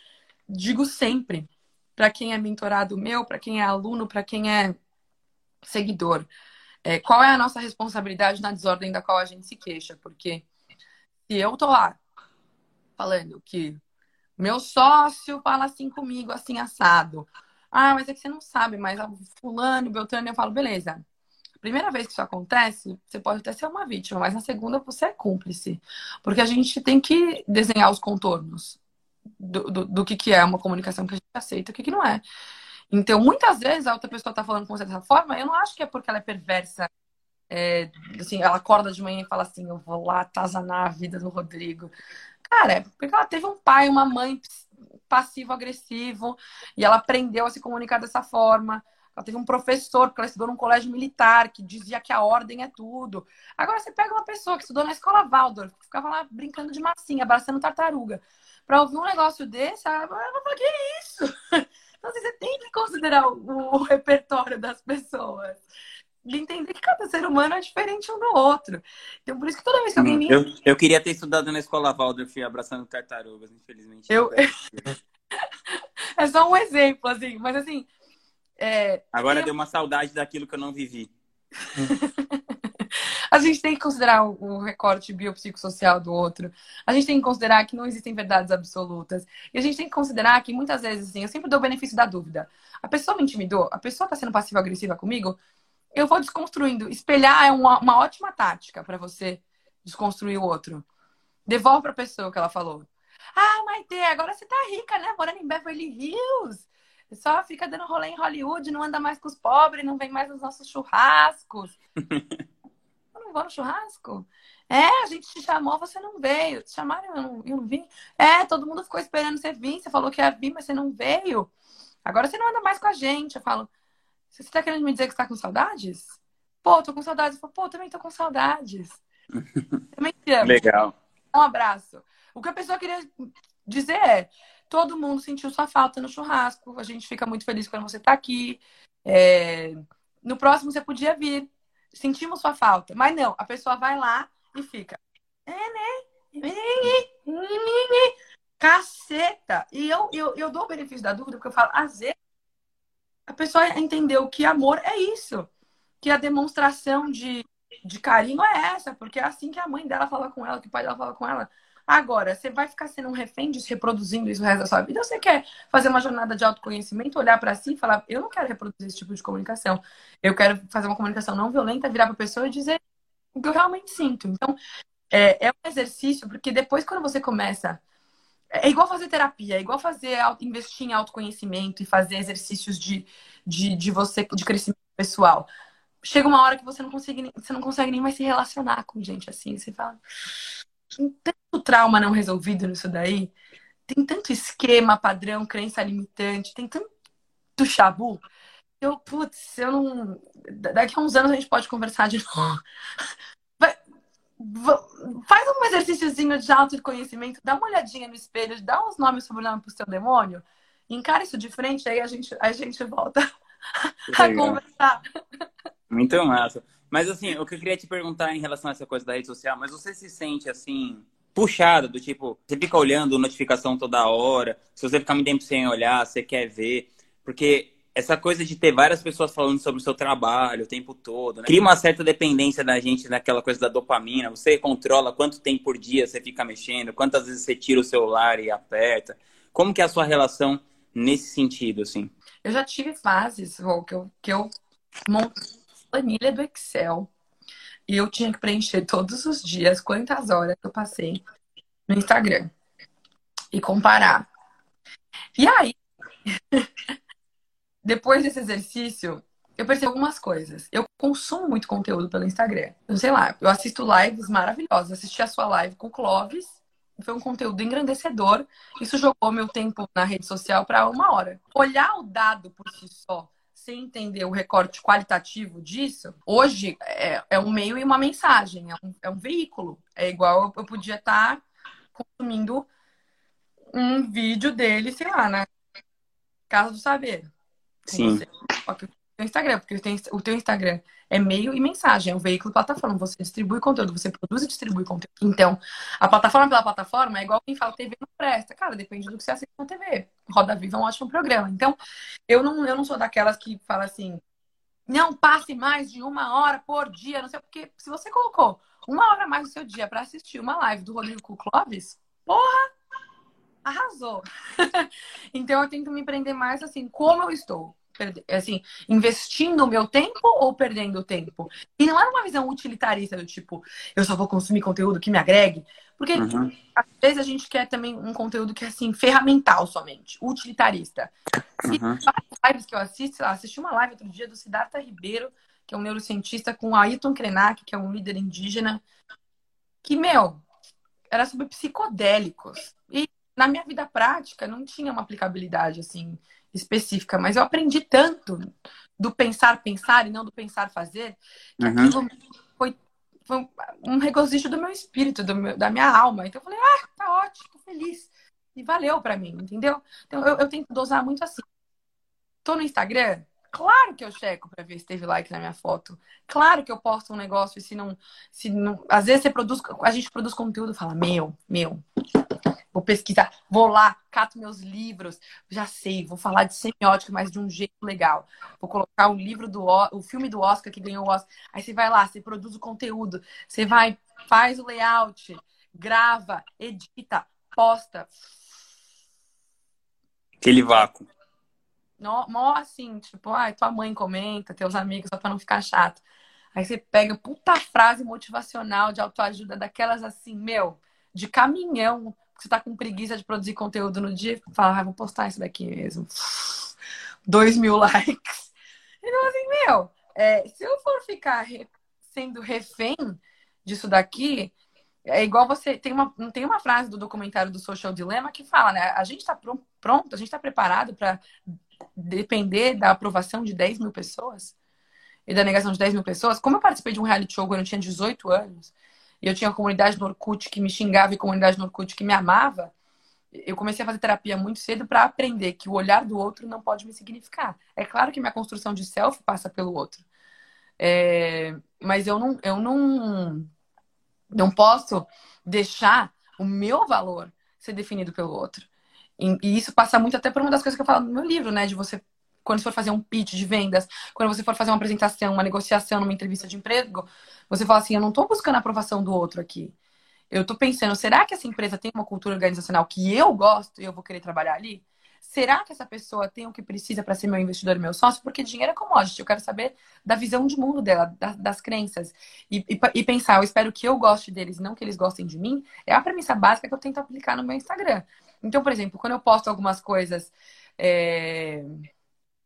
digo sempre, para quem é mentorado meu, para quem é aluno, para quem é seguidor, é, qual é a nossa responsabilidade na desordem da qual a gente se queixa? Porque se eu tô lá falando que meu sócio fala assim comigo, assim assado. Ah, mas é que você não sabe, mas fulano, Beltrano, eu falo, beleza primeira vez que isso acontece, você pode até ser uma vítima, mas na segunda você é cúmplice. Porque a gente tem que desenhar os contornos do, do, do que, que é uma comunicação que a gente aceita e o que, que não é. Então, muitas vezes a outra pessoa está falando com você dessa forma, eu não acho que é porque ela é perversa. É, assim, ela acorda de manhã e fala assim: Eu vou lá atazanar a vida do Rodrigo. Cara, é porque ela teve um pai, uma mãe passivo-agressivo e ela aprendeu a se comunicar dessa forma. Ela teve um professor, porque ela estudou num colégio militar, que dizia que a ordem é tudo. Agora você pega uma pessoa que estudou na escola Waldorf, que ficava lá brincando de massinha, abraçando tartaruga. Para ouvir um negócio desse, ela fala, que é isso? (laughs) Então, assim, você tem que considerar o, o repertório das pessoas de entender que cada ser humano é diferente um do outro. Então, por isso que toda vez que alguém me... Eu, eu queria ter estudado na escola Waldorf abraçando tartarugas, infelizmente. Eu... (laughs) é só um exemplo, assim. Mas, assim, é, Agora deu uma saudade daquilo que eu não vivi. (laughs) a gente tem que considerar o recorte biopsicossocial do outro. A gente tem que considerar que não existem verdades absolutas. E a gente tem que considerar que muitas vezes, assim, eu sempre dou o benefício da dúvida. A pessoa me intimidou, a pessoa está sendo passiva-agressiva comigo, eu vou desconstruindo. Espelhar é uma, uma ótima tática para você desconstruir o outro. Devolve para a pessoa o que ela falou. Ah, Maite, agora você tá rica, né? Morando em Beverly Hills só fica dando rolê em Hollywood, não anda mais com os pobres, não vem mais nos nossos churrascos. (laughs) eu não vou no churrasco? É, a gente te chamou, você não veio. Te chamaram, eu não, eu não vim? É, todo mundo ficou esperando você vir. Você falou que ia vir, mas você não veio. Agora você não anda mais com a gente. Eu falo, você está querendo me dizer que está com saudades? Pô, tô com saudades. Eu falo, pô, também tô com saudades. (laughs) também te amo. Legal. Um abraço. O que a pessoa queria dizer é, todo mundo sentiu sua falta no churrasco. A gente fica muito feliz quando você está aqui. É... No próximo você podia vir. Sentimos sua falta. Mas não, a pessoa vai lá e fica. Caceta! E eu, eu, eu dou o benefício da dúvida, porque eu falo, às vezes, a pessoa entendeu que amor é isso. Que a demonstração de, de carinho é essa, porque é assim que a mãe dela fala com ela, que o pai dela fala com ela. Agora, você vai ficar sendo um refém disso, reproduzindo isso o resto da sua vida? Ou você quer fazer uma jornada de autoconhecimento, olhar para si e falar: eu não quero reproduzir esse tipo de comunicação. Eu quero fazer uma comunicação não violenta, virar para pessoa e dizer o que eu realmente sinto. Então, é, é um exercício, porque depois, quando você começa. É igual fazer terapia, é igual fazer investir em autoconhecimento e fazer exercícios de, de, de você, de crescimento pessoal chega uma hora que você não consegue, você não consegue nem mais se relacionar com gente assim. Você fala, tem tanto trauma não resolvido nisso daí, tem tanto esquema padrão, crença limitante, tem tanto chabu. Eu, putz, eu não. Daqui a uns anos a gente pode conversar de novo. (laughs) Faz um exercíciozinho de autoconhecimento, dá uma olhadinha no espelho, dá uns nomes sobre o nome pro seu demônio, encara isso de frente, aí a gente, a gente volta (laughs) a conversar. Muito massa. Mas assim, o que eu queria te perguntar em relação a essa coisa da rede social, mas você se sente assim, puxado, do tipo, você fica olhando notificação toda hora, se você ficar muito tempo sem olhar, você quer ver, porque essa coisa de ter várias pessoas falando sobre o seu trabalho o tempo todo, né? cria uma certa dependência da gente naquela coisa da dopamina. Você controla quanto tempo por dia você fica mexendo, quantas vezes você tira o celular e aperta. Como que é a sua relação nesse sentido, assim? Eu já tive fases, que eu, que eu planilha do Excel e eu tinha que preencher todos os dias quantas horas eu passei no Instagram e comparar. E aí, (laughs) depois desse exercício, eu percebo algumas coisas. Eu consumo muito conteúdo pelo Instagram. Eu sei lá, eu assisto lives maravilhosas. Assisti a sua live com o Clóvis. Foi um conteúdo engrandecedor. Isso jogou meu tempo na rede social para uma hora. Olhar o dado por si só sem entender o recorte qualitativo disso, hoje é, é um meio e uma mensagem, é um, é um veículo. É igual eu, podia estar tá consumindo um vídeo dele, sei lá, na Casa do Saber. Sim. Você teu Instagram, porque o teu Instagram é meio e mensagem, é um veículo plataforma. Você distribui conteúdo, você produz e distribui conteúdo. Então, a plataforma pela plataforma é igual quem fala TV não presta. Cara, depende do que você assiste na TV. Roda Viva é um ótimo programa. Então, eu não, eu não sou daquelas que fala assim, não passe mais de uma hora por dia, não sei porque se você colocou uma hora mais do seu dia para assistir uma live do Rodrigo Clóvis, porra, arrasou. (laughs) então eu tento me prender mais assim, como eu estou assim, investindo o meu tempo ou perdendo o tempo? E não é uma visão utilitarista do tipo, eu só vou consumir conteúdo que me agregue. Porque uhum. às vezes a gente quer também um conteúdo que é assim, ferramental somente, utilitarista. Se uhum. lives que eu assisto, assisti uma live outro dia do Siddhartha Ribeiro, que é um neurocientista, com Ayrton Krenak, que é um líder indígena, que, meu, era sobre psicodélicos. E na minha vida prática não tinha uma aplicabilidade assim específica, mas eu aprendi tanto do pensar pensar e não do pensar fazer, que uhum. aquilo foi, foi, um regozijo do meu espírito, do meu, da minha alma. Então eu falei, ah, tá ótimo, tô feliz. E valeu para mim, entendeu? Então eu, eu tento dosar muito assim. Tô no Instagram, Claro que eu checo para ver se teve like na minha foto. Claro que eu posto um negócio e se não, se não, às vezes você produz, a gente produz conteúdo e fala: "Meu, meu, vou pesquisar, vou lá, cato meus livros, já sei, vou falar de semiótica, mas de um jeito legal. Vou colocar o livro do o filme do Oscar que ganhou o Oscar. Aí você vai lá, você produz o conteúdo, você vai, faz o layout, grava, edita, posta. Aquele vácuo. Mó assim, tipo, ai, tua mãe comenta, teus amigos, só pra não ficar chato. Aí você pega puta frase motivacional de autoajuda, daquelas assim, meu, de caminhão, você tá com preguiça de produzir conteúdo no dia, fala, ah, vou postar isso daqui mesmo. (laughs) Dois mil (laughs) likes. Então, assim, meu, é, se eu for ficar re... sendo refém disso daqui, é igual você. Tem uma, tem uma frase do documentário do Social Dilemma que fala, né? A gente tá pronto, a gente tá preparado para depender da aprovação de 10 mil pessoas e da negação de 10 mil pessoas. Como eu participei de um reality show quando eu tinha 18 anos, e eu tinha comunidade no Orkut que me xingava e comunidade no Orkut que me amava, eu comecei a fazer terapia muito cedo para aprender que o olhar do outro não pode me significar. É claro que minha construção de self passa pelo outro. É... mas eu não, eu não, não posso deixar o meu valor ser definido pelo outro. E isso passa muito até por uma das coisas que eu falo no meu livro, né? De você, quando você for fazer um pitch de vendas, quando você for fazer uma apresentação, uma negociação, numa entrevista de emprego, você fala assim: eu não estou buscando a aprovação do outro aqui. Eu estou pensando, será que essa empresa tem uma cultura organizacional que eu gosto e eu vou querer trabalhar ali? Será que essa pessoa tem o que precisa para ser meu investidor e meu sócio? Porque dinheiro é commodity. Eu quero saber da visão de mundo dela, das, das crenças. E, e, e, pensar, eu espero que eu goste deles, não que eles gostem de mim. É a premissa básica que eu tento aplicar no meu Instagram. Então, por exemplo, quando eu posto algumas coisas, é...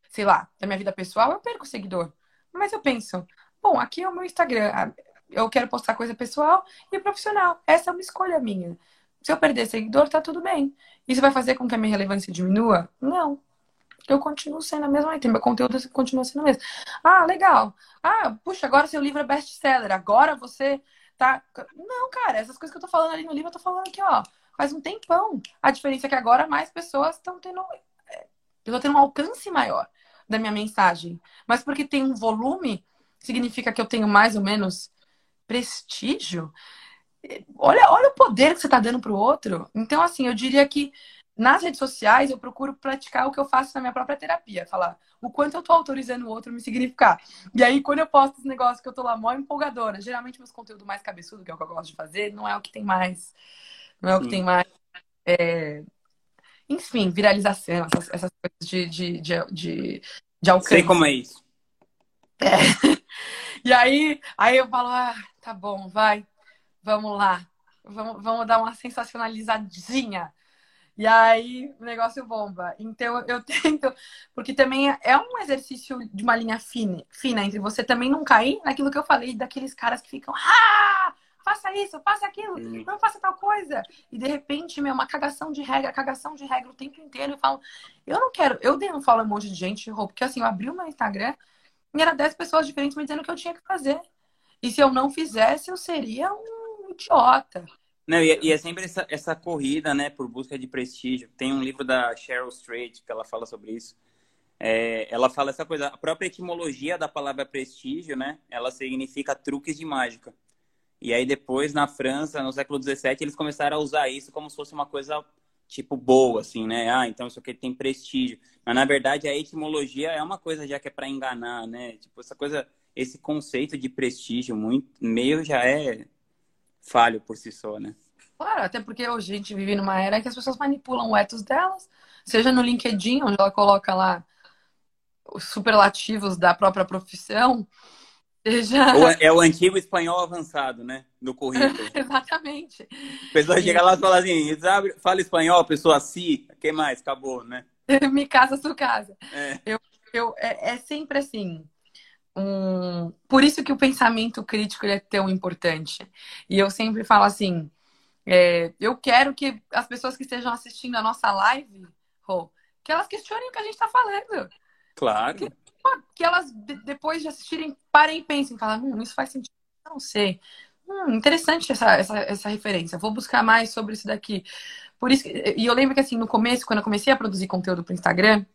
sei lá, da minha vida pessoal, eu perco seguidor. Mas eu penso, bom, aqui é o meu Instagram. Eu quero postar coisa pessoal e profissional. Essa é uma escolha minha. Se eu perder seguidor, tá tudo bem. Isso vai fazer com que a minha relevância diminua? Não. Eu continuo sendo a mesma item, meu conteúdo continua sendo o mesmo. Ah, legal. Ah, puxa, agora seu livro é best-seller. Agora você tá. Não, cara, essas coisas que eu tô falando ali no livro, eu tô falando aqui, ó faz um tempão. A diferença é que agora mais pessoas estão tendo. É, eu tô tendo um alcance maior da minha mensagem. Mas porque tem um volume, significa que eu tenho mais ou menos prestígio. Olha, olha o poder que você está dando para o outro. Então, assim, eu diria que nas redes sociais eu procuro praticar o que eu faço na minha própria terapia. Falar o quanto eu estou autorizando o outro me significar. E aí, quando eu posto esse negócio que eu tô lá mó empolgadora, geralmente meus conteúdos mais cabeçudo, que é o que eu gosto de fazer, não é o que tem mais não é o que tem mais. É... Enfim, viralização, essas, essas coisas de, de, de, de, de alcance. Sei como é isso. É. (laughs) E aí, aí eu falo, ah, tá bom, vai, vamos lá. Vamos, vamos dar uma sensacionalizadinha. E aí o negócio bomba. Então eu (laughs) tento, porque também é um exercício de uma linha fina, fina entre você também não cair naquilo que eu falei, daqueles caras que ficam, ah! Faça isso, faça aquilo, hum. não faça tal coisa. E de repente, meu, uma cagação de regra, cagação de regra o tempo inteiro. Eu falo, eu não quero, eu dei um follow um monte de gente, porque assim, eu abri o meu Instagram e era 10 pessoas diferentes me dizendo o que eu tinha que fazer. E se eu não fizesse, eu seria um idiota. Não, e, é, e é sempre essa, essa corrida, né, por busca de prestígio. Tem um livro da Cheryl Strait que ela fala sobre isso. É, ela fala essa coisa, a própria etimologia da palavra prestígio, né? Ela significa truques de mágica. E aí depois, na França, no século XVII, eles começaram a usar isso como se fosse uma coisa, tipo, boa, assim, né? Ah, então isso aqui tem prestígio. Mas, na verdade, a etimologia é uma coisa já que é para enganar, né? Tipo, essa coisa, esse conceito de prestígio muito, meio já é falho por si só, né? Claro, até porque hoje a gente vive numa era que as pessoas manipulam o ethos delas, seja no LinkedIn, onde ela coloca lá os superlativos da própria profissão, já... É o antigo espanhol avançado, né? No currículo. (laughs) Exatamente. A pessoa chega lá e fala assim, fala espanhol, pessoa si, que mais? Acabou, né? (laughs) Me casa, sua casa. É. Eu, eu, é, é sempre assim. Um... Por isso que o pensamento crítico é tão importante. E eu sempre falo assim, É, eu quero que as pessoas que estejam assistindo a nossa live, Rô, que elas questionem o que a gente está falando. Claro. Que, que elas, depois de assistirem, parem e pensem, falar, hum, isso faz sentido. Não sei. Hum, interessante essa, essa, essa referência. Vou buscar mais sobre isso daqui. Por isso que, e eu lembro que assim, no começo, quando eu comecei a produzir conteúdo para Instagram,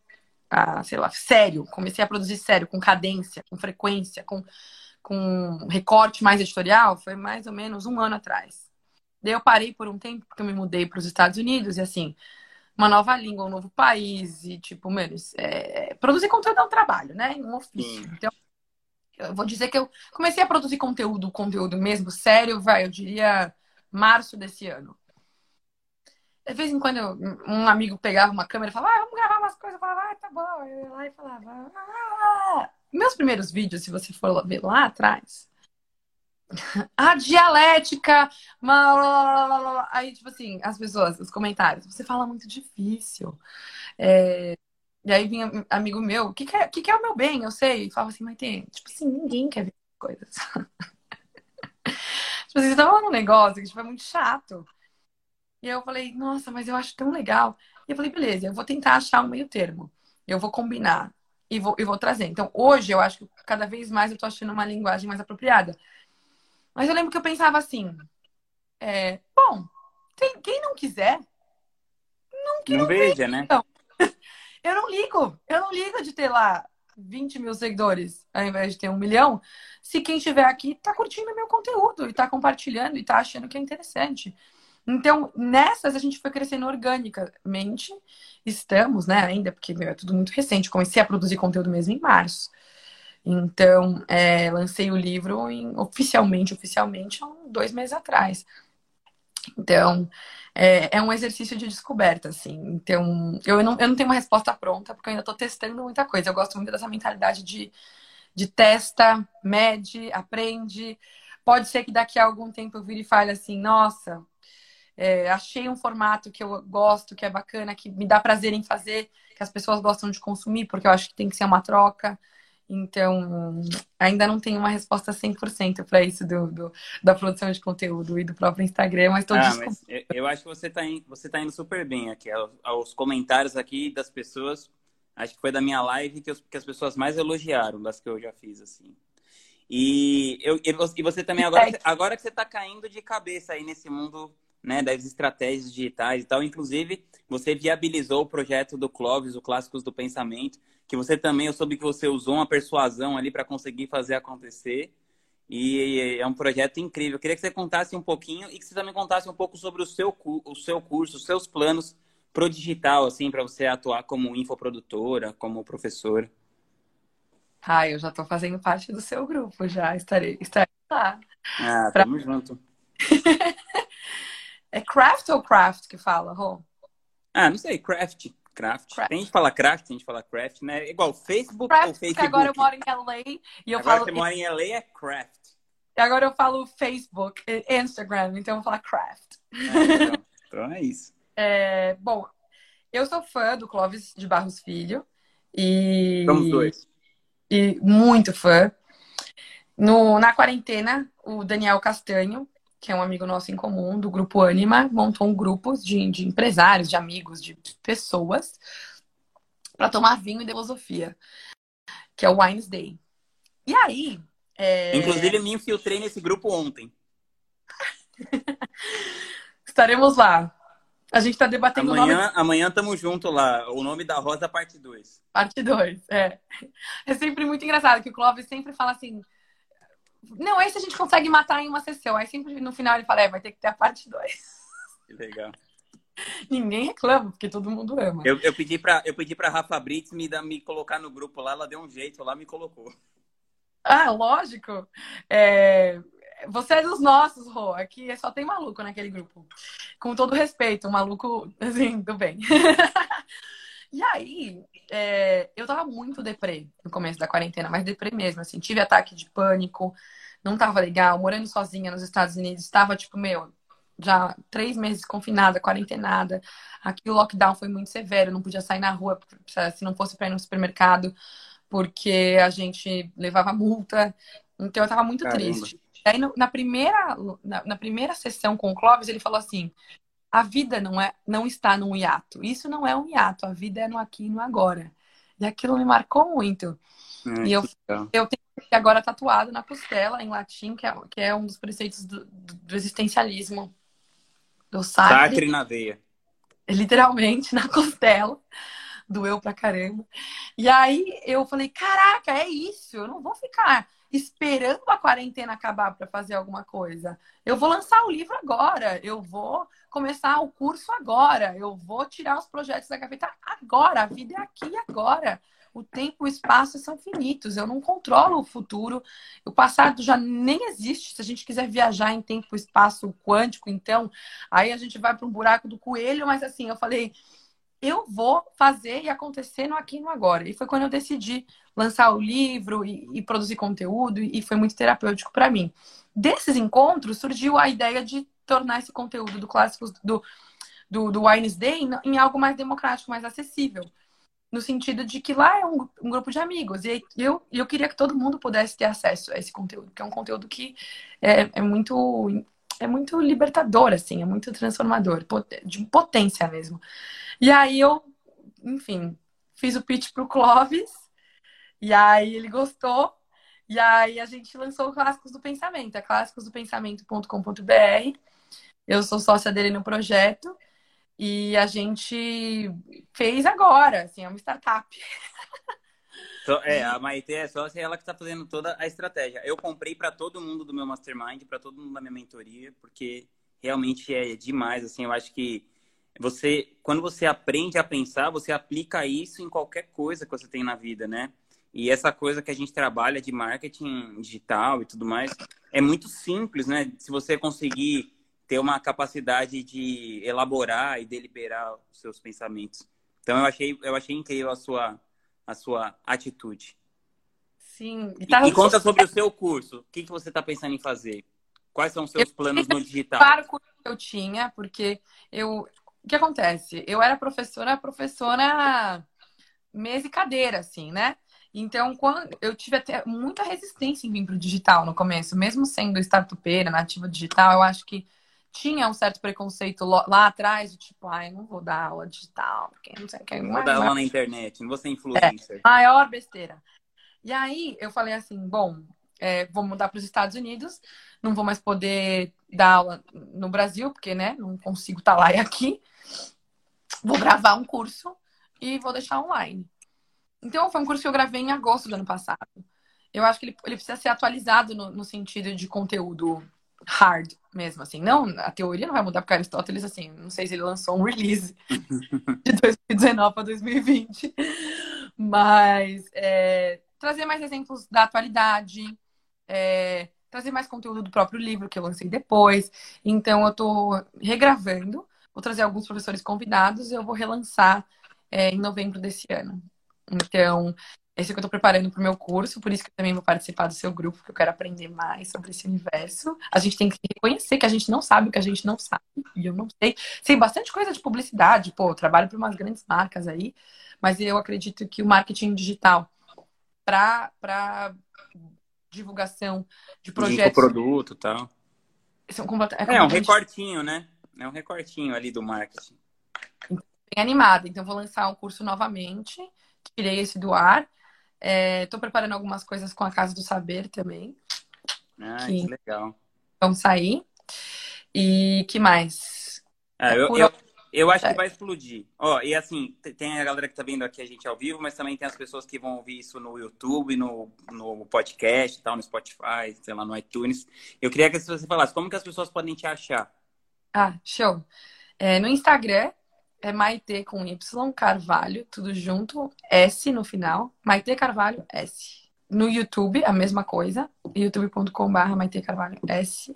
ah, sei lá, sério, comecei a produzir sério, com cadência, com frequência, com, com recorte mais editorial, foi mais ou menos um ano atrás. Daí eu parei por um tempo, porque eu me mudei para os Estados Unidos, e assim, uma nova língua, um novo país, e tipo, menos. É, produzir conteúdo é um trabalho, né? Um ofício. Sim. Então, eu vou dizer que eu comecei a produzir conteúdo, conteúdo mesmo, sério, vai, eu diria março desse ano. De vez em quando eu, um amigo pegava uma câmera e falava, ah, vamos gravar umas coisas, eu falava, ah, tá bom. Eu ia lá e falava, ah. Meus primeiros vídeos, se você for ver lá atrás, (laughs) a dialética, aí, tipo assim, as pessoas, os comentários, você fala muito difícil. É... E aí vinha amigo meu, o que, que, é, que, que é o meu bem? Eu sei. E falava assim, mas tem, tipo assim, ninguém quer ver coisas. (laughs) tipo assim, você tá falando um negócio que tipo, é muito chato. E eu falei, nossa, mas eu acho tão legal. E eu falei, beleza, eu vou tentar achar um meio termo. Eu vou combinar e vou, e vou trazer. Então, hoje eu acho que cada vez mais eu tô achando uma linguagem mais apropriada. Mas eu lembro que eu pensava assim, é, bom, quem, quem não quiser, não, que não, não veja, né? Então. (laughs) Eu não ligo. Eu não ligo de ter lá 20 mil seguidores ao invés de ter um milhão. Se quem estiver aqui tá curtindo meu conteúdo e tá compartilhando e tá achando que é interessante. Então, nessas a gente foi crescendo organicamente. Estamos, né, ainda, porque meu, é tudo muito recente. Comecei a produzir conteúdo mesmo em março. Então, é, lancei o livro em, oficialmente, oficialmente, dois meses atrás. Então, é, é, um exercício de descoberta, assim. Então, eu não, eu não tenho uma resposta pronta, porque eu ainda estou testando muita coisa. Eu gosto muito dessa mentalidade de, de testa, mede, aprende. Pode ser que daqui a algum tempo eu vire e fale assim, nossa, é, achei um formato que eu gosto, que é bacana, que me dá prazer em fazer, que as pessoas gostam de consumir, porque eu acho que tem que ser uma troca. Então, ainda não tenho uma resposta 100% para isso do, do, da produção de conteúdo e do próprio Instagram, mas estou ah, mas eu, eu, acho que você está você tá indo super bem aqui. Aos comentários aqui das pessoas, acho que foi da minha live que, que as pessoas mais elogiaram das que eu já fiz, assim. E, eu, e você também, agora, é. agora que você está caindo de cabeça aí nesse mundo né, das estratégias digitais e tal, inclusive você viabilizou o projeto do Clóvis, o Clássicos do Pensamento, que você também, eu soube que você usou uma persuasão ali para conseguir fazer acontecer. E é um projeto incrível. Eu queria que você contasse um pouquinho e que você também contasse um pouco sobre o seu, o seu curso, os seus planos pro digital, assim, para você atuar como infoprodutora, como professora. Ah, eu já estou fazendo parte do seu grupo, já estarei, estarei lá. Ah, pra... tamo junto. (laughs) é craft ou craft que fala, Rô? Ah, não sei, craft. Craft. Tem gente que fala craft, tem gente que fala craft, né? Igual Facebook craft, ou Facebook. agora eu moro em LA e eu agora falo. você mora em LA é craft. E agora eu falo Facebook, Instagram, então eu vou falar craft. É, então, (laughs) então, é isso. É, bom, eu sou fã do Clóvis de Barros Filho. E. Somos dois. E muito fã. No, na quarentena, o Daniel Castanho, que é um amigo nosso em comum, do grupo Anima, montou um grupo de, de empresários, de amigos, de pessoas, para tomar vinho e filosofia, que é o Wines Day. E aí. É... Inclusive, me infiltrei nesse grupo ontem. (laughs) Estaremos lá. A gente está debatendo amanhã, o nome... Amanhã estamos junto lá. O nome da Rosa, parte 2. Parte 2, é. É sempre muito engraçado que o Clóvis sempre fala assim: não, esse a gente consegue matar em uma sessão. Aí sempre no final ele fala, é, vai ter que ter a parte 2. Que legal. Ninguém reclama, porque todo mundo ama. Eu, eu pedi pra, eu pedi pra Rafa Brits me, me colocar no grupo lá, ela deu um jeito lá, me colocou. Ah, lógico. É... Você é dos nossos, Rô. Aqui só tem maluco naquele grupo. Com todo respeito, um maluco, (laughs) assim, do bem. (laughs) e aí, é... eu tava muito deprê no começo da quarentena, mas deprê mesmo, assim. Tive ataque de pânico, não tava legal, morando sozinha nos Estados Unidos, estava tipo, meu, já três meses confinada, quarentenada. Aqui o lockdown foi muito severo, não podia sair na rua se não fosse para ir no supermercado, porque a gente levava multa. Então eu tava muito Caramba. triste. aí, na primeira, na, na, primeira sessão com o Clóvis, ele falou assim: a vida não, é, não está num hiato. Isso não é um hiato, a vida é no aqui e no agora. E aquilo me marcou muito. e eu, eu tenho agora tatuado na costela, em latim, que é, que é um dos preceitos do, do existencialismo. Do sacre. Sacre na veia. Literalmente, na (laughs) costela doeu pra caramba. E aí eu falei, caraca, é isso, eu não vou ficar esperando a quarentena acabar para fazer alguma coisa. Eu vou lançar o livro agora, eu vou começar o curso agora, eu vou tirar os projetos da gaveta agora, a vida é aqui agora. O tempo e o espaço são finitos, eu não controlo o futuro. O passado já nem existe. Se a gente quiser viajar em tempo e espaço quântico, então, aí a gente vai para um buraco do coelho, mas assim, eu falei, eu vou fazer e acontecer no aqui e no agora. E foi quando eu decidi lançar o livro e, e produzir conteúdo, e foi muito terapêutico para mim. Desses encontros surgiu a ideia de tornar esse conteúdo do clássicos do, do, do Wednesday em algo mais democrático, mais acessível. No sentido de que lá é um, um grupo de amigos. E eu, eu queria que todo mundo pudesse ter acesso a esse conteúdo, que é um conteúdo que é, é muito é muito libertador, assim, é muito transformador, de potência mesmo. E aí eu, enfim, fiz o pitch pro Clóvis, e aí ele gostou, e aí a gente lançou o Clássicos do Pensamento, é clássicosdopensamento.com.br. Eu sou sócia dele no projeto, e a gente fez agora, assim, é uma startup. é, a Maite é sócia ela que está fazendo toda a estratégia. Eu comprei para todo mundo do meu mastermind, para todo mundo da minha mentoria, porque realmente é demais, assim, eu acho que você, quando você aprende a pensar, você aplica isso em qualquer coisa que você tem na vida, né? E essa coisa que a gente trabalha de marketing digital e tudo mais, é muito simples, né? Se você conseguir ter uma capacidade de elaborar e deliberar os seus pensamentos. Então eu achei, eu achei incrível a sua, a sua atitude. Sim. E, tá... e conta sobre o seu curso. O que, que você está pensando em fazer? Quais são os seus eu planos no digital? Para o curso que eu tinha, porque eu, o que acontece? Eu era professora, professora mesa e cadeira, assim, né? Então, quando eu tive até muita resistência em vir para o digital no começo, mesmo sendo startupeira, nativa digital, eu acho que tinha um certo preconceito lá atrás, de tipo, ai, não vou dar aula digital, porque não sei o que. Não vou dar aula na internet, não vou ser influencer. É, maior besteira. E aí eu falei assim, bom, é, vou mudar para os Estados Unidos, não vou mais poder dar aula no Brasil, porque, né, não consigo estar tá lá e aqui. Vou gravar um curso e vou deixar online. Então, foi um curso que eu gravei em agosto do ano passado. Eu acho que ele, ele precisa ser atualizado no, no, sentido de conteúdo hard mesmo, assim. Não, a teoria não vai mudar, porque Aristóteles, assim, não sei se ele lançou um release (laughs) de 2019 para 2020. Mas é, trazer mais exemplos da atualidade, é, trazer mais conteúdo do próprio livro que eu lancei depois. Então, eu estou regravando Vou trazer alguns professores convidados e eu vou relançar é, em novembro desse ano. Então, esse é o que eu estou preparando para o meu curso, por isso que eu também vou participar do seu grupo, porque eu quero aprender mais sobre esse universo. A gente tem que reconhecer que a gente não sabe o que a gente não sabe, e eu não sei. Sei bastante coisa de publicidade, pô, eu trabalho para umas grandes marcas aí, mas eu acredito que o marketing digital para divulgação de projetos. De produto e tal. São é, é um recortinho, né? É um recortinho ali do marketing. Bem animada. Então, vou lançar o curso novamente. Tirei esse do ar. Estou é, preparando algumas coisas com a Casa do Saber também. Ah, que, que legal. Vão sair. E que mais? Ah, eu, eu, eu acho que vai explodir. Ó, e assim, tem a galera que tá vendo aqui a gente ao vivo, mas também tem as pessoas que vão ouvir isso no YouTube, no, no podcast, tal, no Spotify, sei lá, no iTunes. Eu queria que você falasse como que as pessoas podem te achar. Ah, show. É, no Instagram é Maite com Y Carvalho, tudo junto, S no final. Maite Carvalho S. No YouTube, a mesma coisa, youtube.com.br Maite Carvalho S.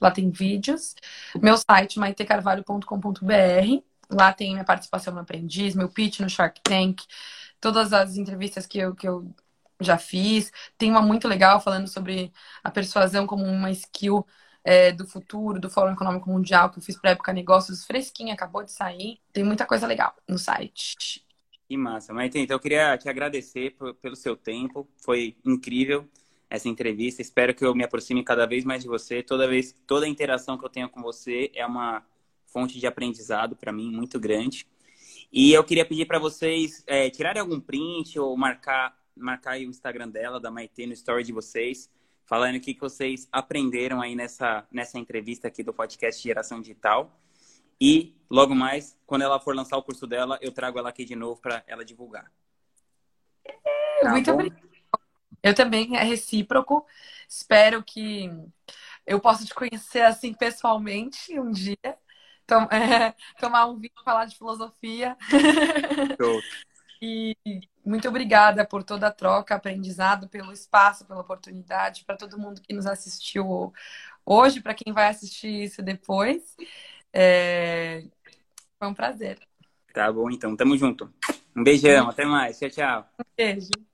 Lá tem vídeos. Meu site, maitecarvalho.com.br. Lá tem minha participação no Aprendiz, meu pitch no Shark Tank, todas as entrevistas que eu, que eu já fiz. Tem uma muito legal falando sobre a persuasão como uma skill é, do futuro, do Fórum Econômico Mundial, que eu fiz para época negócios fresquinha, acabou de sair. Tem muita coisa legal no site. Que massa. Mas então eu queria te agradecer pelo seu tempo, foi incrível. essa entrevista. Espero que eu me aproxime cada vez mais de você. Toda vez, toda interação que eu tenho com você é uma fonte de aprendizado para mim muito grande. E eu queria pedir para vocês é, tirarem algum print ou marcar, marcar o Instagram dela, da Maite, no story de vocês, falando o que, que vocês aprenderam aí nessa, nessa entrevista aqui do podcast Geração Digital. E logo mais, quando ela for lançar o curso dela, eu trago ela aqui de novo para ela divulgar. Tá muito obrigada. Eu também, é recíproco. Espero que eu possa te conhecer assim pessoalmente um dia. Tom, (laughs) é, tomar um vinho, falar de filosofia. (laughs) e muito obrigada por toda a troca, aprendizado, pelo espaço, pela oportunidade, para todo mundo que nos assistiu hoje, para quem vai assistir isso depois. É... Foi um prazer. Tá bom, então. Tamo junto. Um beijão. Até mais. Tchau, tchau. Um beijo.